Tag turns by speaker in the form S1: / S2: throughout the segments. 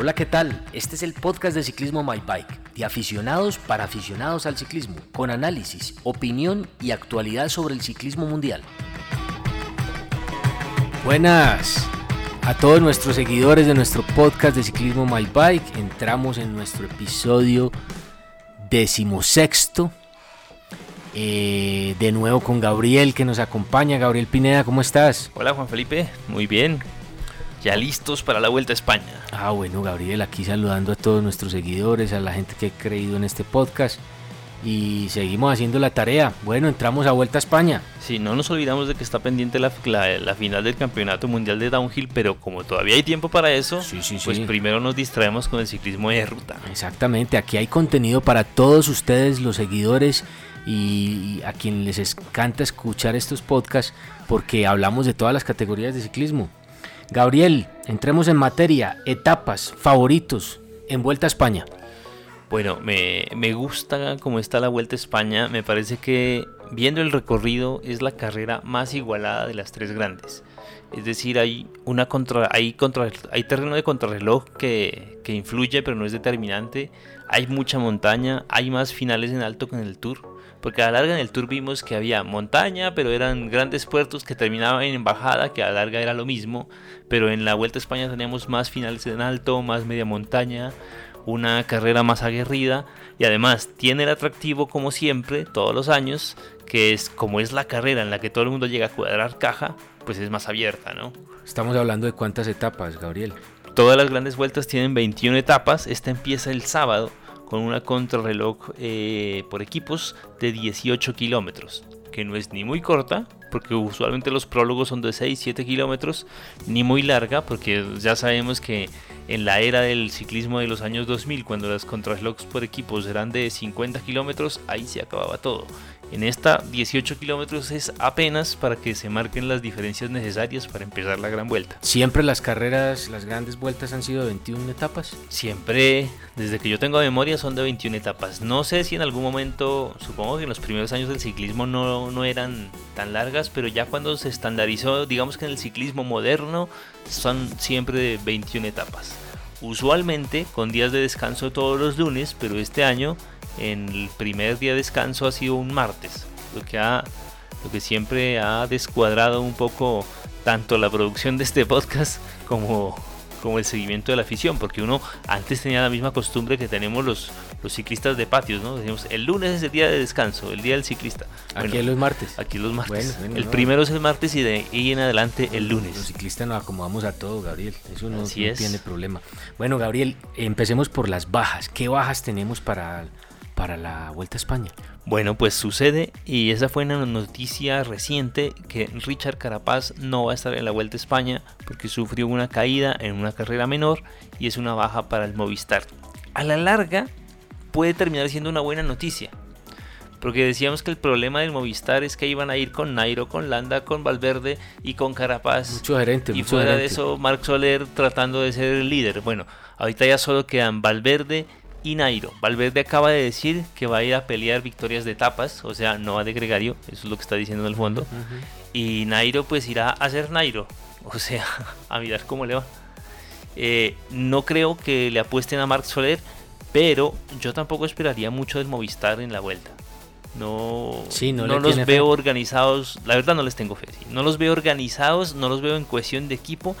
S1: Hola, ¿qué tal? Este es el podcast de Ciclismo My Bike, de aficionados para aficionados al ciclismo, con análisis, opinión y actualidad sobre el ciclismo mundial. Buenas a todos nuestros seguidores de nuestro podcast de Ciclismo My Bike. Entramos en nuestro episodio decimosexto. Eh, de nuevo con Gabriel que nos acompaña. Gabriel Pineda, ¿cómo estás?
S2: Hola Juan Felipe, muy bien. Ya listos para la Vuelta a España.
S1: Ah, bueno, Gabriel, aquí saludando a todos nuestros seguidores, a la gente que ha creído en este podcast. Y seguimos haciendo la tarea. Bueno, entramos a Vuelta a España.
S2: Sí, no nos olvidamos de que está pendiente la, la, final del Campeonato Mundial de Downhill, pero como todavía hay tiempo para eso, pues primero nos distraemos con el ciclismo de ruta.
S1: Exactamente, aquí hay contenido para todos ustedes, los seguidores y a quien les encanta escuchar estos podcasts porque hablamos de todas las categorías de ciclismo. Gabriel, entremos en materia, etapas, favoritos en Vuelta a España.
S2: Bueno, me, me, gusta cómo está la Vuelta a España. Me parece que viendo el recorrido es la carrera más igualada de las tres grandes. Es decir, hay una contra, hay, contra, hay terreno de contrarreloj que, que influye, pero no es determinante. Hay mucha montaña, hay más finales en alto que en el Tour porque a la larga en el tour vimos que había montaña, pero eran grandes puertos que terminaban en bajada, que a la larga era lo mismo, pero en la Vuelta a España teníamos más finales en alto, más media montaña, una carrera más aguerrida y además tiene el atractivo como siempre, todos los años, que es como es la carrera en la que todo el mundo llega a cuadrar caja, pues es más abierta, ¿no?
S1: Estamos hablando de cuántas etapas, Gabriel.
S2: Todas las grandes vueltas tienen 21 etapas, esta empieza el sábado con una contrarreloj eh, por equipos de 18 kilómetros, que no es ni muy corta, porque usualmente los prólogos son de 6-7 kilómetros, ni muy larga, porque ya sabemos que en la era del ciclismo de los años 2000, cuando las contrarrelojes por equipos eran de 50 kilómetros, ahí se acababa todo. En esta 18 kilómetros es apenas para que se marquen las diferencias necesarias para empezar la gran vuelta.
S1: ¿Siempre las carreras, las grandes vueltas han sido 21 etapas?
S2: Siempre, desde que yo tengo memoria, son de 21 etapas. No sé si en algún momento, supongo que en los primeros años del ciclismo no, no eran tan largas, pero ya cuando se estandarizó, digamos que en el ciclismo moderno, son siempre de 21 etapas. Usualmente con días de descanso todos los lunes, pero este año en el primer día de descanso ha sido un martes, lo que, ha, lo que siempre ha descuadrado un poco tanto la producción de este podcast como, como el seguimiento de la afición, porque uno antes tenía la misma costumbre que tenemos los, los ciclistas de patios, ¿no? Decimos, el lunes es el día de descanso, el día del ciclista.
S1: aquí es los martes.
S2: Aquí es los martes. el primero es el martes y de ahí en adelante el lunes.
S1: Los ciclistas nos acomodamos a todo, Gabriel. Eso no, no tiene problema. Bueno, Gabriel, empecemos por las bajas. ¿Qué bajas tenemos para para la Vuelta a España.
S2: Bueno, pues sucede y esa fue una noticia reciente que Richard Carapaz no va a estar en la Vuelta a España porque sufrió una caída en una carrera menor y es una baja para el Movistar. A la larga puede terminar siendo una buena noticia. Porque decíamos que el problema del Movistar es que iban a ir con Nairo, con Landa, con Valverde y con Carapaz.
S1: Mucho gerente.
S2: Y fuera
S1: de
S2: eso, Marc Soler tratando de ser el líder. Bueno, ahorita ya solo quedan Valverde y Nairo. Valverde acaba de decir que va a ir a pelear victorias de etapas, o sea, no va de gregario, eso es lo que está diciendo en el fondo. Y Nairo pues irá a ser Nairo, o sea, a mirar cómo le va. Eh, no creo que le apuesten a Marc Soler, pero yo tampoco esperaría mucho del Movistar en la vuelta. No, no, los veo organizados, la verdad no les tengo fe. No los veo organizados, no los veo en cohesión de equipo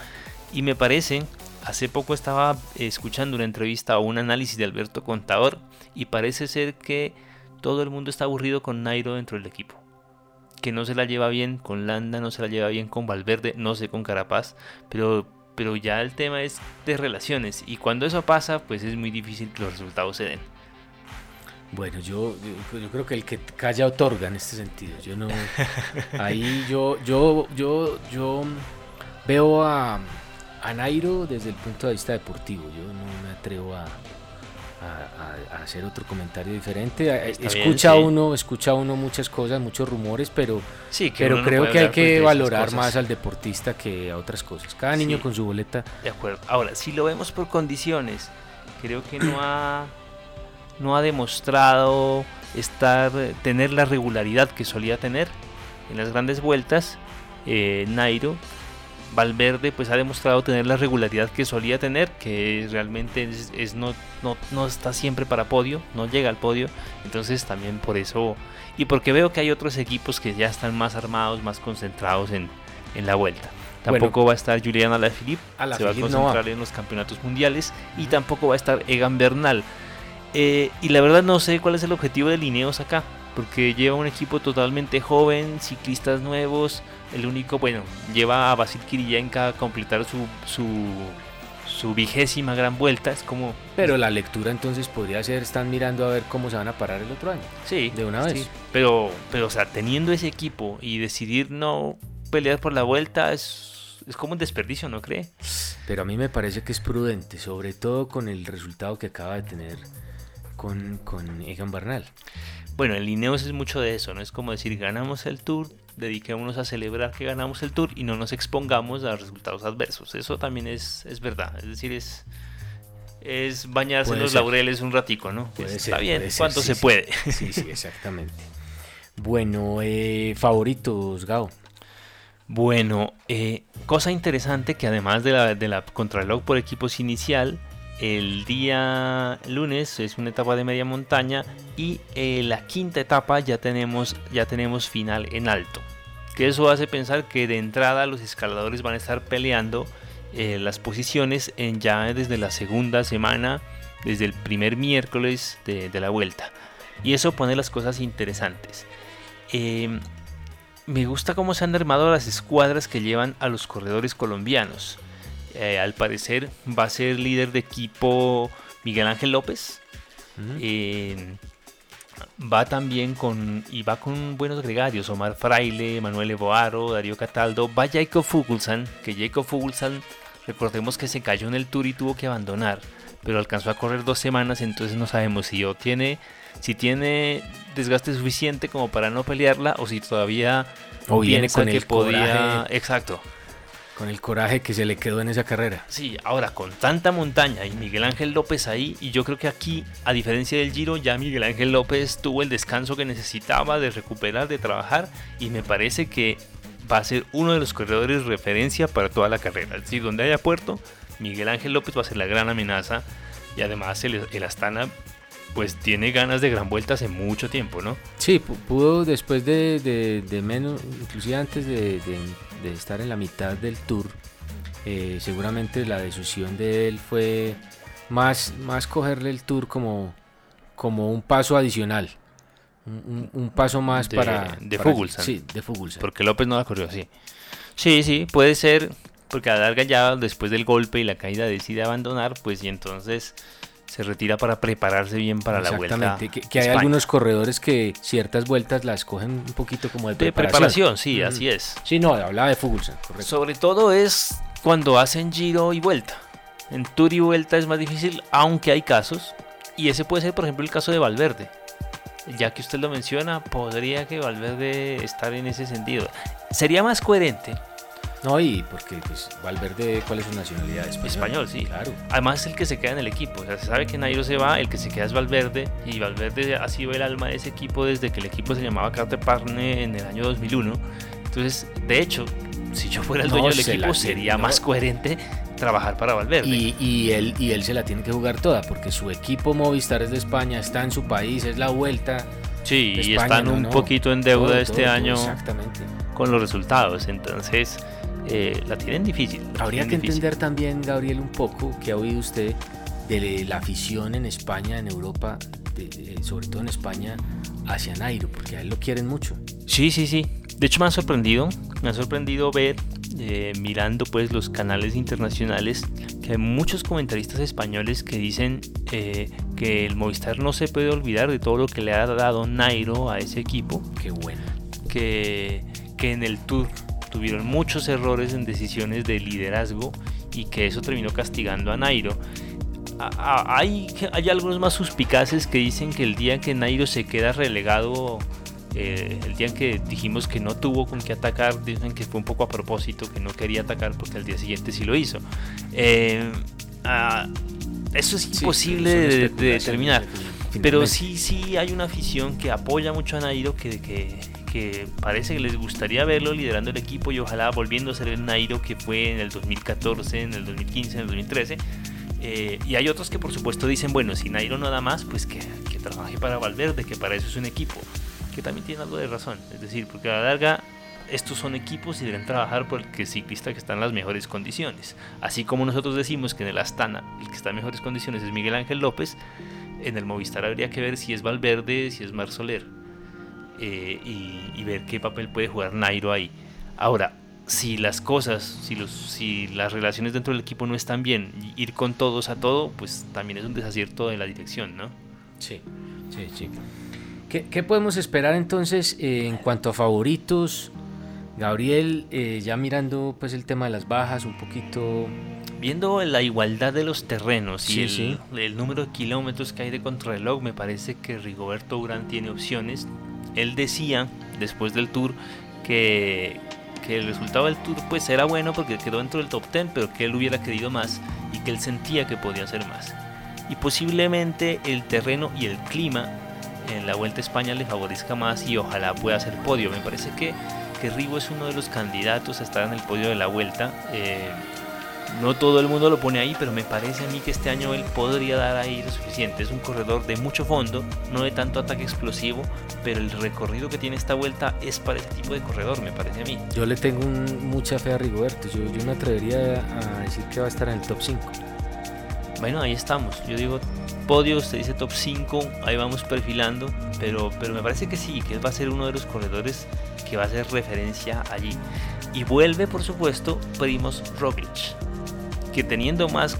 S2: y me parece Hace poco estaba escuchando una entrevista o un análisis de Alberto Contador y parece ser que todo el mundo está aburrido con Nairo dentro del equipo. Que no se la lleva bien con Landa, no se la lleva bien con Valverde, no sé con Carapaz, pero, pero ya el tema es de relaciones y cuando eso pasa pues es muy difícil que los resultados se den.
S1: Bueno, yo, yo, creo que el que calla otorga en este sentido. Yo no. Ahí yo, yo, yo, yo veo a, a Nairo desde el punto de vista deportivo. Yo no me atrevo a, hacer otro comentario diferente. escucha uno, escucha uno muchas cosas, muchos rumores, pero, sí, pero creo que hay que valorar más al deportista que a otras cosas. Cada niño con su boleta.
S2: De acuerdo. Ahora, si lo vemos por condiciones, creo que no ha no ha demostrado estar tener la regularidad que solía tener en las grandes vueltas. Eh, Nairo Valverde pues ha demostrado tener la regularidad que solía tener, que realmente es, no, no, no, está siempre para podio, no llega al podio, entonces también por eso, y porque veo que hay otros equipos que ya están más armados, más concentrados en, en la vuelta. Tampoco va a estar Julián Alaphilippe, se va a concentrar en los campeonatos mundiales, y tampoco va a estar Egan Bernal. Eh, y la verdad no sé cuál es el objetivo de Lineos acá, porque lleva un equipo totalmente joven, ciclistas nuevos, el único, bueno, lleva a Basil Kiriyenka a completar su, su, su vigésima gran vuelta. Es como.
S1: Pero la lectura entonces podría ser: están mirando a ver cómo se van a parar el otro año.
S2: Sí.
S1: De una vez.
S2: Pero, pero, o sea, teniendo ese equipo y decidir no pelear por la vuelta es, es como un desperdicio, ¿no cree?
S1: Pero a mí me parece que es prudente, sobre todo con el resultado que acaba de tener con, con Egan Bernal.
S2: Bueno, el Ineos es mucho de eso, ¿no? Es como decir, ganamos el Tour, dediquémonos a celebrar que ganamos el Tour y no nos expongamos a resultados adversos. Eso también es, es verdad, es decir, es, es bañarse en los laureles un ratico, ¿no? está bien, cuanto se puede.
S1: Sí, sí, exactamente. bueno, eh, favoritos, Gao.
S2: Bueno, eh, cosa interesante que además de la, de la contrarreloj por equipos inicial, el día lunes es una etapa de media montaña y eh, la quinta etapa ya tenemos, ya tenemos final en alto. Que eso hace pensar que de entrada los escaladores van a estar peleando eh, las posiciones en ya desde la segunda semana, desde el primer miércoles de, la vuelta. Y eso pone las cosas interesantes. Em, me gusta cómo se han armado las escuadras que llevan a los corredores colombianos. Eh, al parecer va a ser líder de equipo Miguel Ángel López. Eh, va también con y va con buenos gregarios Omar Fraile, Manuel Eboaro, Darío Cataldo, va Jacob Fuglsang, que Jacob Fuglsang recordemos que se cayó en el tour y tuvo que abandonar, pero alcanzó a correr dos semanas, entonces no sabemos si tiene si tiene desgaste suficiente como para no pelearla o si todavía
S1: o viene con el
S2: podía exacto
S1: con el coraje que se le quedó en esa carrera.
S2: Sí, ahora con tanta montaña y Miguel Ángel López ahí, y yo creo que aquí, a diferencia del Giro, ya Miguel Ángel López tuvo el descanso que necesitaba de recuperar, de trabajar, y me parece que va a ser uno de los corredores referencia para toda la carrera. Es decir, donde haya puerto, Miguel Ángel López va a ser la gran amenaza, y además el, Astana pues tiene ganas de gran vuelta hace mucho tiempo, ¿no?
S1: Sí, pudo después de, de menos, inclusive antes de, de estar en la mitad del tour, eh, seguramente la decisión de él fue más, más cogerle el tour como, como un paso adicional. Un, paso más para...
S2: De
S1: Sí, de
S2: Porque López no la corrió así. Sí, sí, puede ser, porque a la larga ya después del golpe y la caída decide abandonar, pues y entonces se retira para prepararse bien para la vuelta.
S1: Exactamente, que, hay algunos corredores que ciertas vueltas las cogen un poquito como de preparación.
S2: De preparación, sí, así es.
S1: Sí, no, hablaba de fútbol,
S2: correcto. Sobre todo es cuando hacen giro y vuelta. En tour y vuelta es más difícil, aunque hay casos. Y ese puede ser, por ejemplo, el caso de Valverde. Ya que usted lo menciona, podría que Valverde estar en ese sentido. Sería más coherente
S1: no, y porque pues, Valverde, ¿cuál es su nacionalidad?
S2: Español, Español sí. Claro. Además es el que se queda en el equipo. O sea, se sabe que Nairo se va, el que se queda es Valverde. Y Valverde ha sido el alma de ese equipo desde que el equipo se llamaba Carte Parne en el año 2001. Entonces, de hecho, si yo fuera el dueño del equipo, sería más coherente trabajar para Valverde.
S1: Y, él, y él se la tiene que jugar toda, porque su equipo Movistar es de España, está en su país, es la vuelta.
S2: Sí, y están un poquito en deuda este año con los resultados. Entonces, eh, la tienen difícil.
S1: Habría que entender también, Gabriel, un poco que ha oído usted de la afición en España, en Europa, sobre todo en España, hacia Nairo, porque a él lo quieren mucho.
S2: Sí, sí, sí. De hecho me ha sorprendido, me ha sorprendido ver, eh, mirando pues los canales internacionales, que hay muchos comentaristas españoles que dicen eh, que el Movistar no se puede olvidar de todo lo que le ha dado Nairo a ese equipo.
S1: Qué bueno.
S2: Que, que en el Tour tuvieron muchos errores en decisiones de liderazgo y que eso terminó castigando a Nairo. Hay, hay algunos más suspicaces que dicen que el día en que Nairo se queda relegado, eh, el día en que dijimos que no tuvo con qué atacar, dicen que fue un poco a propósito, que no quería atacar porque al día siguiente sí lo hizo. Eh, ah, eso es imposible de, determinar. Pero sí, sí hay una afición que apoya mucho a Nairo, que, que, que parece que les gustaría verlo liderando el equipo y ojalá volviendo a ser el Nairo que fue en el 2014, en el 2015, en el 2013. Eh, y hay otros que por supuesto dicen, bueno, si Nairo no da más, pues que, que trabaje para Valverde, que para eso es un equipo, que también tiene algo de razón. Es decir, porque a la larga estos son equipos y deben trabajar por el que ciclista que está en las mejores condiciones. Así como nosotros decimos que en el Astana el que está en mejores condiciones es Miguel Ángel López, en el Movistar habría que ver si es Valverde, si es Mar Soler eh, y, ver qué papel puede jugar Nairo ahí. Ahora, si las cosas, si, los, si las relaciones dentro del equipo no están bien, ir con todos a todo, pues también es un desacierto de la dirección, ¿no?
S1: Sí, sí, sí. ¿Qué, podemos esperar entonces eh, en cuanto a favoritos? Gabriel, eh, ya mirando pues el tema de las bajas un poquito...
S2: Viendo la igualdad de los terrenos y el, número de kilómetros que hay de contrarreloj, me parece que Rigoberto Urán tiene opciones. Él decía después del tour que, que el resultado del tour pues era bueno porque quedó dentro del top 10, pero que él hubiera querido más y que él sentía que podía hacer más. Y posiblemente el terreno y el clima en la Vuelta a España le favorezca más y ojalá pueda hacer podio. Me parece que que Rigo es uno de los candidatos a estar en el podio de la vuelta. Eh, no todo el mundo lo pone ahí, pero me parece a mí que este año él podría dar ahí lo suficiente. Es un corredor de mucho fondo, no de tanto ataque explosivo, pero el recorrido que tiene esta vuelta es para ese tipo de corredor, me parece a mí.
S1: Yo le tengo mucha fe a Rigoberto. Yo, yo me atrevería a decir que va a estar en el top 5.
S2: Bueno, ahí estamos. Yo digo podio, usted dice top 5, ahí vamos perfilando, pero, pero me parece que sí, que él va a ser uno de los corredores que va a hacer referencia allí. Y vuelve, por supuesto, Primos Roglic, que teniendo más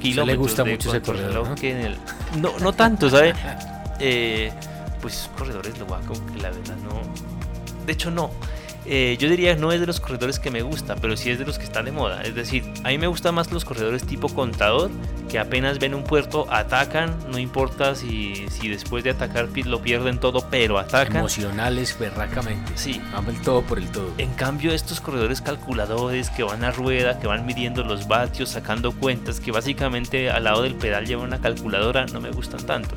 S2: kilómetros
S1: le gusta mucho ese corredor,
S2: que en el... No, no tanto, ¿sabe? Eh, pues corredores lo que la verdad no... De hecho, no. Eh, yo diría no es de los corredores que me gusta, pero sí es de los que están de moda. Es decir, a mí me gustan más los corredores tipo contador, que apenas ven un puerto, atacan, no importa si, si después de atacar lo pierden todo, pero atacan.
S1: Emocionales, berracamente.
S2: Sí.
S1: Van el todo por el todo.
S2: En cambio, estos corredores calculadores que van a rueda, que van midiendo los vatios, sacando cuentas, que básicamente al lado del pedal llevan una calculadora, no me gustan tanto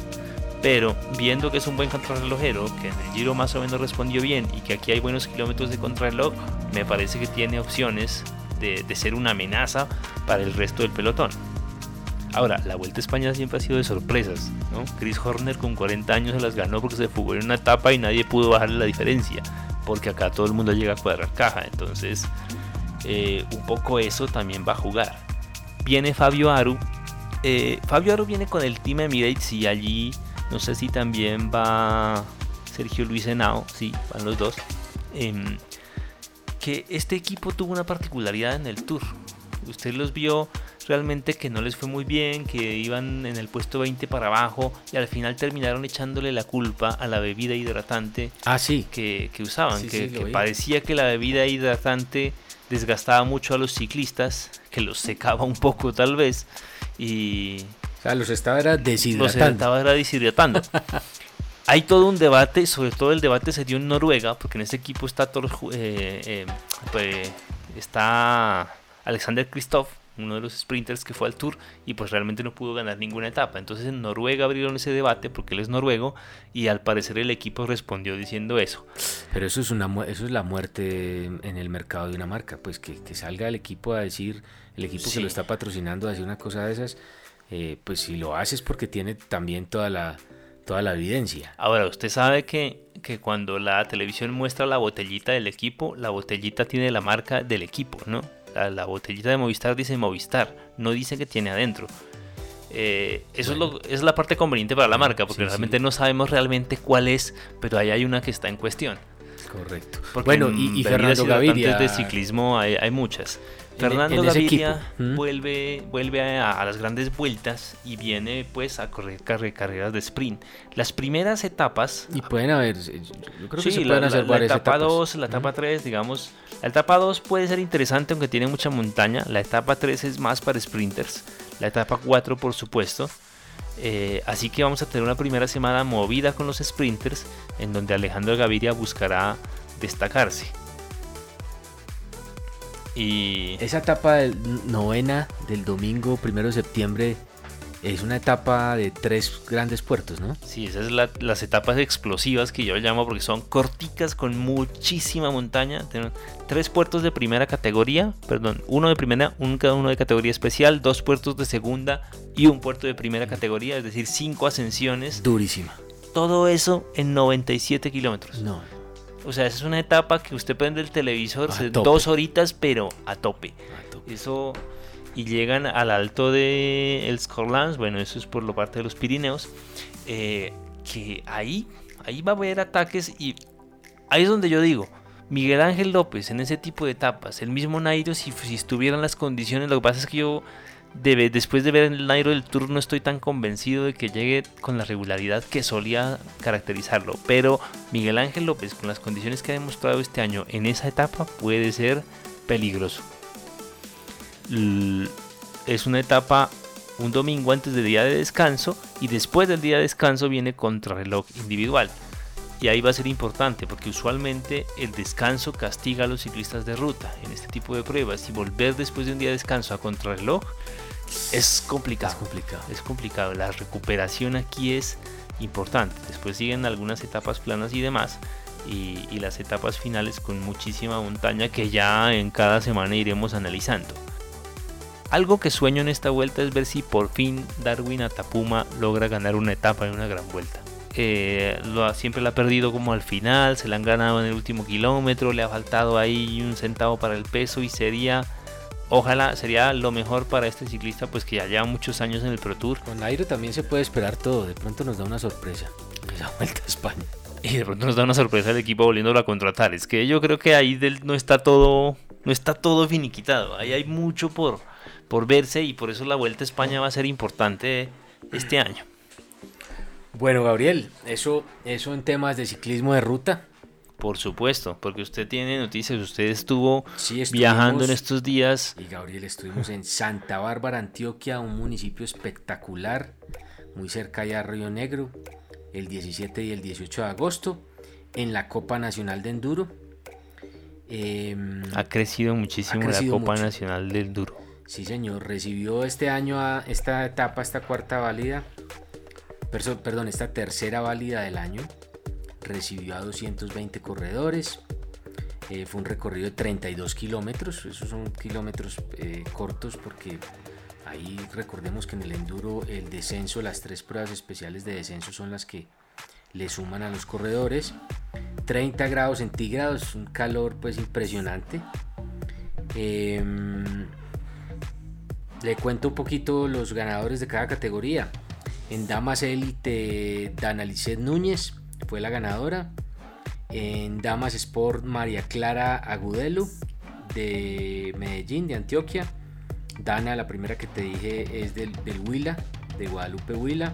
S2: pero viendo que es un buen contrarrelojero, que en el Giro más o menos respondió bien y que aquí hay buenos kilómetros de contrarreloj, me parece que tiene opciones de, ser una amenaza para el resto del pelotón. Ahora, la Vuelta a España siempre ha sido de sorpresas, ¿no? Chris Horner con 40 años se las ganó porque se fugó en una etapa y nadie pudo bajarle la diferencia, porque acá todo el mundo llega a cuadrar caja, entonces eh, un poco eso también va a jugar. Viene Fabio Aru, eh, Fabio Aru viene con el Team Emirates y allí no sé si también va Sergio Luis Henao, sí, van los dos. Em, que este equipo tuvo una particularidad en el tour. Usted los vio realmente que no les fue muy bien, que iban en el puesto 20 para abajo y al final terminaron echándole la culpa a la bebida hidratante
S1: ah, sí.
S2: que, usaban, que, parecía que la bebida hidratante desgastaba mucho a los ciclistas, que los secaba un poco tal vez y
S1: los estaba era deshidratando. Los
S2: estaba era deshidratando. Hay todo un debate, sobre todo el debate se dio en Noruega, porque en ese equipo está, eh, eh, pues, está Alexander Kristoff, uno de los sprinters que fue al Tour y pues realmente no pudo ganar ninguna etapa. Entonces en Noruega abrieron ese debate porque él es noruego y al parecer el equipo respondió diciendo eso.
S1: Pero eso es, una, eso es la muerte en el mercado de una marca, pues que, salga el equipo a decir, el equipo que lo está patrocinando a decir una cosa de esas eh, pues si lo haces porque tiene también toda la, toda la evidencia.
S2: Ahora, usted sabe que, que, cuando la televisión muestra la botellita del equipo, la botellita tiene la marca del equipo, ¿no? La, botellita de Movistar dice Movistar, no dice que tiene adentro. Eh, eso es, lo, es, la parte conveniente para la marca, porque realmente no sabemos realmente cuál es, pero ahí hay una que está en cuestión.
S1: Correcto.
S2: bueno, y, Fernando Gaviria. de ciclismo hay, hay muchas. Fernando Gaviria vuelve, vuelve a, las grandes vueltas y viene pues a correr carreras de sprint. Las primeras etapas...
S1: Y pueden haber, yo creo que
S2: se pueden hacer la, etapa 2, la etapa 3, digamos. La etapa 2 puede ser interesante aunque tiene mucha montaña. La etapa 3 es más para sprinters. La etapa 4 por supuesto. Eh, así que vamos a tener una primera semana movida con los sprinters en donde Alejandro Gaviria buscará destacarse.
S1: Y esa etapa novena del domingo primero de septiembre Es una etapa de tres grandes puertos, ¿no?
S2: Sí, esas son las etapas explosivas que yo llamo porque son corticas con muchísima montaña. Tienen tres puertos de primera categoría, perdón, uno de primera, un cada uno de categoría especial, dos puertos de segunda y un puerto de primera categoría, es decir, cinco ascensiones.
S1: Durísima.
S2: Todo eso en 97 kilómetros.
S1: No.
S2: O sea, esa es una etapa que usted prende el televisor, dos horitas, pero a tope.
S1: a tope.
S2: Eso y llegan al alto de el Scorlans, bueno, eso es por la parte de los Pirineos, eh, que ahí, ahí va a haber ataques y ahí es donde yo digo, Miguel Ángel López en ese tipo de etapas, el mismo Nairo si, si estuvieran las condiciones, lo que pasa es que yo después de ver el Nairo del Tour no estoy tan convencido de que llegue con la regularidad que solía caracterizarlo, pero Miguel Ángel López con las condiciones que ha demostrado este año en esa etapa puede ser peligroso. Es una etapa un domingo antes del día de descanso y después del día de descanso viene contrarreloj individual. Y ahí va a ser importante porque usualmente el descanso castiga a los ciclistas de ruta en este tipo de pruebas y volver después de un día de descanso a contrarreloj es
S1: Es
S2: complicado.
S1: complicado.
S2: Es complicado. La recuperación aquí es importante. Después siguen algunas etapas planas y demás. Y, y las etapas finales con muchísima montaña que ya en cada semana iremos analizando. Algo que sueño en esta vuelta es ver si por fin Darwin Atapuma logra ganar una etapa en una gran vuelta. Eh, lo ha- siempre la ha perdido como al final, se la han ganado en el último kilómetro, le ha faltado ahí un centavo para el peso y sería, ojalá, sería lo mejor para este ciclista pues que ya lleva muchos años en el Pro Tour
S1: Con Nairo también se puede esperar todo. De pronto nos da una sorpresa. Esa vuelta a España.
S2: y de pronto nos da una sorpresa el equipo volviéndolo a contratar. Es que yo creo que ahí del- no está todo, no está todo finiquitado. Ahí hay mucho por, por verse y por eso la Vuelta a España va a ser importante este año.
S1: Bueno, Gabriel, eso, eso en temas de ciclismo de ruta.
S2: Por supuesto, porque usted tiene noticias, usted estuvo
S1: Sí,
S2: viajando en estos días.
S1: Y Gabriel, estuvimos en Santa Bárbara, Antioquia, un municipio espectacular, muy cerca ya a Río Negro, el 17 y el 18 de agosto, en la Copa Nacional de Enduro. Em,
S2: Ha crecido muchísimo
S1: Ha crecido
S2: la Copa
S1: mucho.
S2: Nacional del Duro.
S1: Sí, señor, recibió este año a esta etapa, esta cuarta válida, perdón, esta tercera válida del año. Recibió a 220 corredores. eh, fue un recorrido de 32 kilómetros. Esos son kilómetros eh, cortos porque ahí recordemos que en el enduro el descenso, las tres pruebas especiales de descenso son las que le suman a los corredores. 30 grados centígrados, un calor pues impresionante. Em, le cuento un poquito los ganadores de cada categoría. En Damas Elite, Dana Lisset Núñez fue la ganadora. En Damas Sport, María Clara Agudelo de Medellín, de Antioquia. Dana, la primera que te dije, es del, del Huila, de Guadalupe Huila.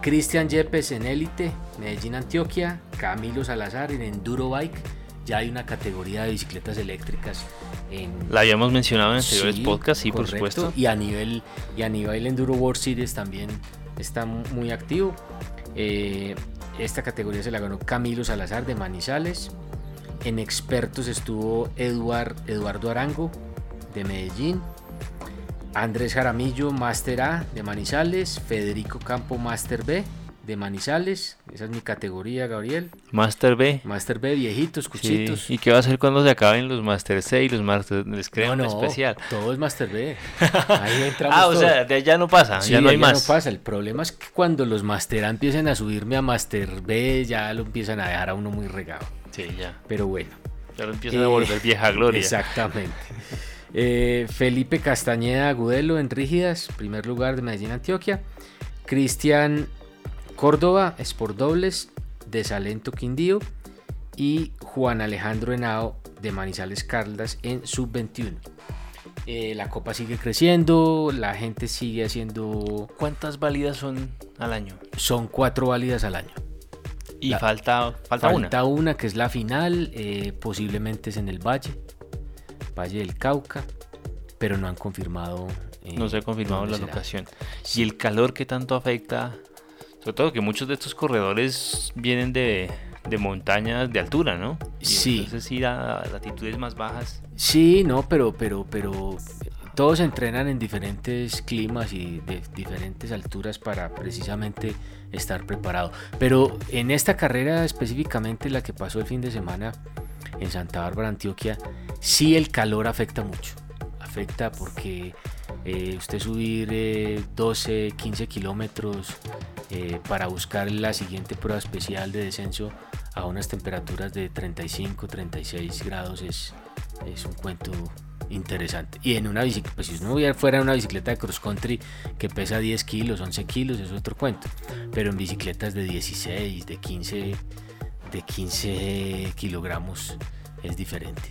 S1: Cristian Yepes en Elite, Medellín, Antioquia. Camilo Salazar en Enduro Bike. Ya hay una categoría de bicicletas eléctricas en,
S2: La habíamos mencionado en anteriores
S1: Sí,
S2: podcasts, sí, por supuesto.
S1: Y a nivel y a nivel Enduro World Series también está mu- muy activo. Eh, esta categoría se la ganó Camilo Salazar de Manizales. En expertos estuvo Eduard, Eduardo Arango de Medellín. Andrés Jaramillo, Master A de Manizales. Federico Campo, Master B de Manizales. Esa es mi categoría, Gabriel.
S2: Master B.
S1: Master B, viejitos,
S2: Sí.
S1: cuchitos.
S2: ¿Y qué va a hacer cuando se acaben los Master C y los Master? Les crean
S1: No, no,
S2: especial.
S1: Todo es Master B. Ahí entramos
S2: Ah, o sea, de allá no pasa,
S1: Sí,
S2: ya no hay
S1: allá
S2: más.
S1: no pasa. El problema es que cuando los Master A empiecen a subirme a Master B, ya lo empiezan a dejar a uno muy regado.
S2: Sí, ya.
S1: Pero bueno.
S2: Ya lo empiezan a
S1: Eh,
S2: volver vieja gloria.
S1: Exactamente. Eh, Felipe Castañeda Agudelo en Rígidas, primer lugar de Medellín, Antioquia. Cristian Córdoba, Sport Dobles de Salento Quindío. Y Juan Alejandro Henao de Manizales Caldas en Sub-21. Eh, la copa sigue creciendo, la gente sigue haciendo...
S2: ¿Cuántas válidas son al año?
S1: Son cuatro válidas al año.
S2: Y
S1: La-
S2: falta, falta,
S1: Falta
S2: una.
S1: una que es la final, eh, posiblemente es en el Valle, Valle del Cauca, pero no han confirmado. eh,
S2: No se ha confirmado la
S1: será.
S2: locación. Y el calor que tanto afecta, sobre todo que muchos de estos corredores vienen de, de montañas de altura, ¿no? Y
S1: Sí.
S2: Entonces ir a latitudes más bajas.
S1: Sí, no, pero, pero, pero todos entrenan en diferentes climas y de diferentes alturas para precisamente estar preparado. Pero en esta carrera específicamente, la que pasó el fin de semana en Santa Bárbara, Antioquia, sí el calor afecta mucho. Afecta porque eh, usted subir 12, eh, 15 kilómetros eh, para buscar la siguiente prueba especial de descenso a unas temperaturas de 35, 36 grados es, es un cuento interesante. Y en una bicicleta, pues si uno fuera una bicicleta de cross country que pesa 10 kilos, 11 kilos, es otro cuento. Pero en bicicletas de 16, de 15, de 15 kilogramos es diferente.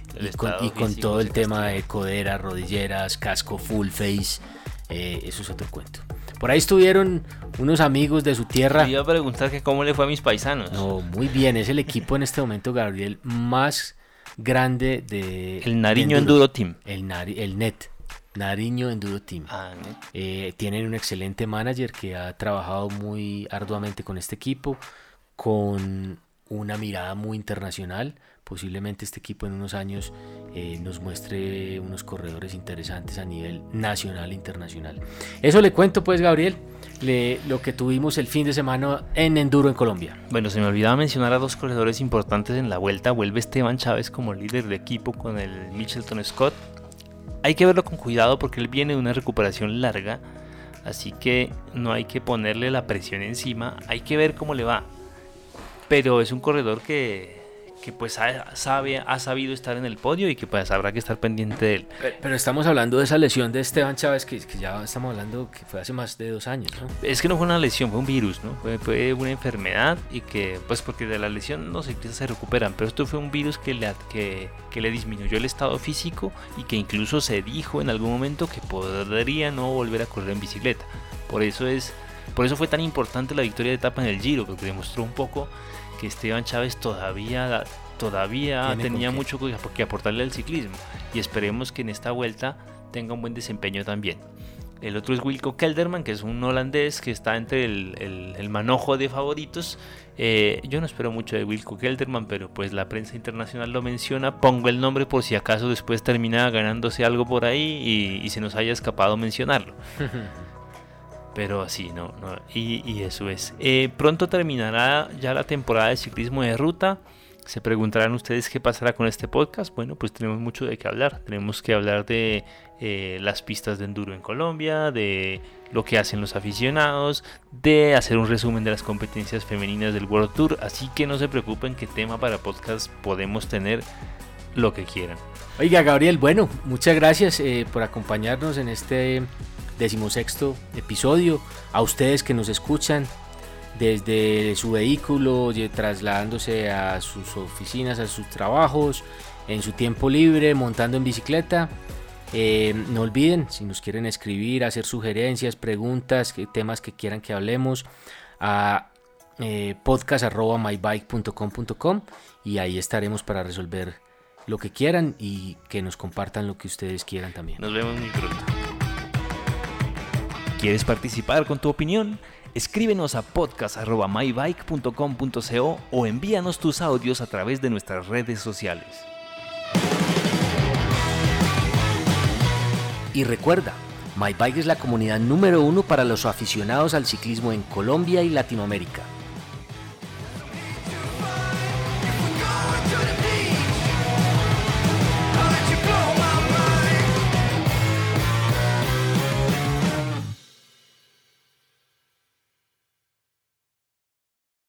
S1: y con, todo el tema de codera, rodilleras, casco full face, eh, eso es otro cuento. Por ahí estuvieron unos amigos de su tierra.
S2: iba a preguntar que cómo le fue a mis paisanos.
S1: No, muy bien. Es el equipo en este momento, Gabriel, más grande de...
S2: El Nariño Enduro, Team.
S1: El, el NET. Nariño Enduro Team. Ah, eh, tienen un excelente manager que ha trabajado muy arduamente con este equipo, con una mirada muy internacional. Posiblemente este equipo en unos años eh, nos muestre unos corredores interesantes a nivel nacional e internacional. Eso le cuento pues Gabriel, lo que tuvimos el fin de semana en Enduro en Colombia.
S2: Bueno, se me olvidaba mencionar a dos corredores importantes en la vuelta. Vuelve Esteban Chávez como líder de equipo con el Mitchelton Scott. Hay que verlo con cuidado porque él viene de una recuperación larga, así que no hay que ponerle la presión encima, hay que ver cómo le va pero es un corredor que, que pues ha, sabe, ha sabido estar en el podio y que pues habrá que estar pendiente de él.
S1: Pero, estamos hablando de esa lesión de Esteban Chávez que, que, ya estamos hablando que fue hace más de dos años. ¿no?
S2: Es que no fue una lesión, fue un virus, ¿no? Fue, fue, una enfermedad y que pues porque de la lesión los ciclistas se recuperan, pero esto fue un virus que le, que, que le disminuyó el estado físico y que incluso se dijo en algún momento que podría no volver a correr en bicicleta. Por eso es... Por eso fue tan importante la victoria de etapa en el Giro, porque demostró un poco Esteban Chávez todavía, todavía tenía mucho que aportarle al ciclismo y esperemos que en esta vuelta tenga un buen desempeño también. El otro es Wilco Kelderman, que es un holandés que está entre el, manojo de favoritos. Eh, yo no espero mucho de Wilco Kelderman, pero pues la prensa internacional lo menciona. Pongo el nombre por si acaso después termina ganándose algo por ahí y se nos haya escapado mencionarlo. Pero así, no, no y, eso es. Eh, pronto terminará ya la temporada de ciclismo de ruta. Se preguntarán ustedes qué pasará con este podcast. Bueno, pues tenemos mucho de qué hablar. Tenemos que hablar de eh, las pistas de enduro en Colombia, de lo que hacen los aficionados, de hacer un resumen de las competencias femeninas del World Tour. Así que no se preocupen qué tema para podcast podemos tener lo que quieran.
S1: Oiga, Gabriel, bueno, muchas gracias eh, por acompañarnos en este decimosexto episodio. A ustedes que nos escuchan desde su vehículo, trasladándose a sus oficinas, a sus trabajos, en su tiempo libre, montando en bicicleta. Eh, no olviden, si nos quieren escribir, hacer sugerencias, preguntas, temas que quieran que hablemos, a eh, podcast.mybike.com.com y ahí estaremos para resolver lo que quieran y que nos compartan lo que ustedes quieran también.
S2: Nos vemos muy pronto. ¿Quieres participar con tu opinión? Escríbenos a podcast.mybike.com.co o envíanos tus audios a través de nuestras redes sociales.
S1: Y recuerda, MyBike es la comunidad número uno para los aficionados al ciclismo en Colombia y Latinoamérica.